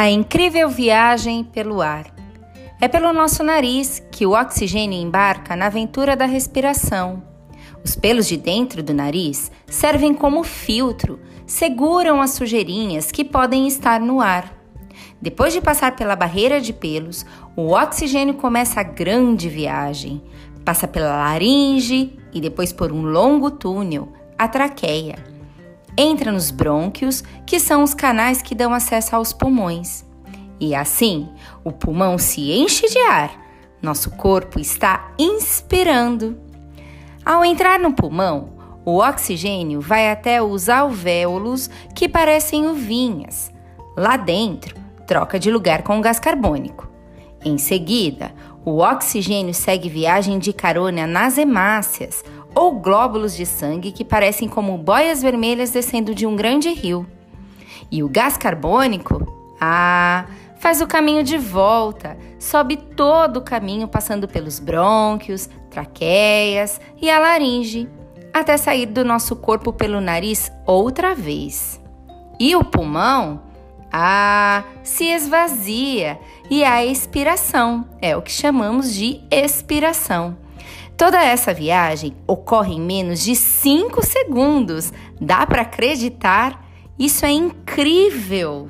A incrível viagem pelo ar. É pelo nosso nariz que o oxigênio embarca na aventura da respiração. Os pelos de dentro do nariz servem como filtro, seguram as sujeirinhas que podem estar no ar. Depois de passar pela barreira de pelos, o oxigênio começa a grande viagem. Passa pela laringe e depois por um longo túnel, a traqueia entra nos brônquios, que são os canais que dão acesso aos pulmões. E assim, o pulmão se enche de ar. Nosso corpo está inspirando. Ao entrar no pulmão, o oxigênio vai até os alvéolos que parecem uvinhas. Lá dentro, troca de lugar com o gás carbônico. Em seguida, o oxigênio segue viagem de carona nas hemácias, ou glóbulos de sangue que parecem como boias vermelhas descendo de um grande rio. E o gás carbônico, ah, faz o caminho de volta, sobe todo o caminho passando pelos brônquios, traqueias e a laringe, até sair do nosso corpo pelo nariz outra vez. E o pulmão, ah, se esvazia e a expiração é o que chamamos de expiração. Toda essa viagem ocorre em menos de 5 segundos. Dá para acreditar? Isso é incrível!